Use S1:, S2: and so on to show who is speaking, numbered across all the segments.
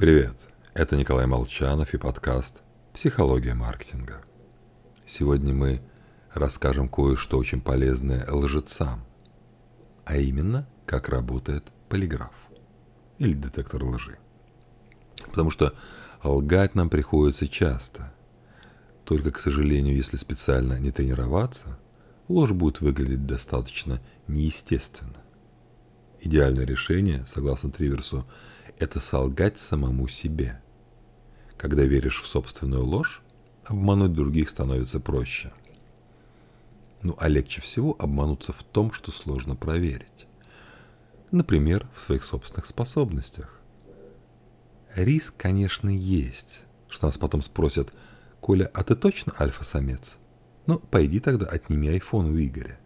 S1: Привет, это Николай Молчанов и подкаст «Психология маркетинга». Сегодня мы расскажем кое-что очень полезное лжецам, а именно, как работает полиграф или детектор лжи. Потому что лгать нам приходится часто. Только, к сожалению, если специально не тренироваться, ложь будет выглядеть достаточно неестественно. Идеальное решение, согласно Триверсу, это солгать самому себе. Когда веришь в собственную ложь, обмануть других становится проще. Ну а легче всего обмануться в том, что сложно проверить. Например, в своих собственных способностях. Риск, конечно, есть, что нас потом спросят, «Коля, а ты точно альфа-самец?» Ну, пойди тогда отними айфон у Игоря.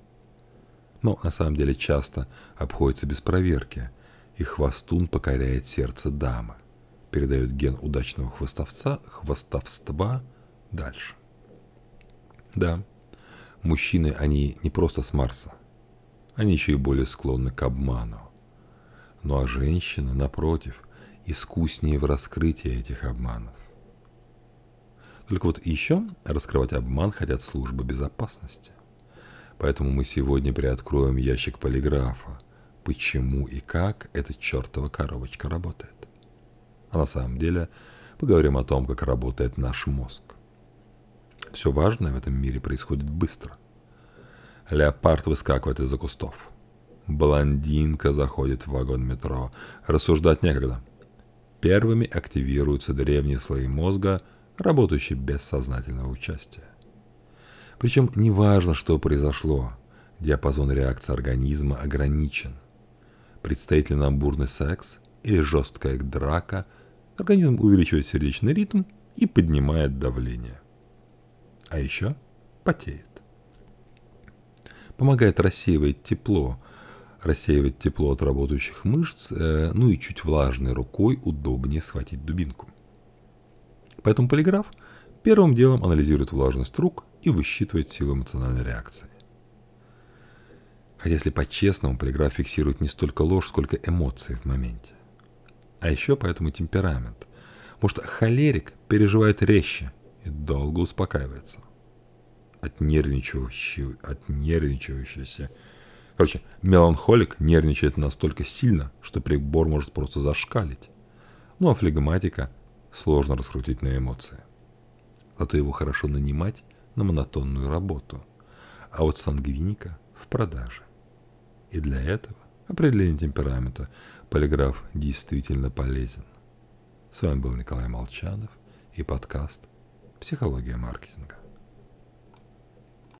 S1: Но на самом деле часто обходится без проверки – и хвостун покоряет сердце дамы, передает ген удачного хвостовца, хвостовства дальше. Да, мужчины, они не просто с Марса, они еще и более склонны к обману. Ну а женщины, напротив, искуснее в раскрытии этих обманов. Только вот еще раскрывать обман хотят службы безопасности. Поэтому мы сегодня приоткроем ящик полиграфа, почему и как эта чертова коробочка работает. А на самом деле поговорим о том, как работает наш мозг. Все важное в этом мире происходит быстро. Леопард выскакивает из-за кустов. Блондинка заходит в вагон метро. Рассуждать некогда. Первыми активируются древние слои мозга, работающие без сознательного участия. Причем неважно, что произошло, диапазон реакции организма ограничен – Предстоит ли бурный секс или жесткая драка, организм увеличивает сердечный ритм и поднимает давление. А еще потеет. Помогает рассеивать тепло, рассеивать тепло от работающих мышц, э, ну и чуть влажной рукой удобнее схватить дубинку. Поэтому полиграф первым делом анализирует влажность рук и высчитывает силу эмоциональной реакции. Хотя, если по-честному, полиграф фиксирует не столько ложь, сколько эмоции в моменте. А еще поэтому темперамент. Может, холерик переживает резче и долго успокаивается. От нервничающего, от нервничающегося. Короче, меланхолик нервничает настолько сильно, что прибор может просто зашкалить. Ну а флегматика сложно раскрутить на эмоции. Зато его хорошо нанимать на монотонную работу. А вот сангвиника в продаже. И для этого определение темперамента полиграф действительно полезен. С вами был Николай Молчанов и подкаст «Психология маркетинга».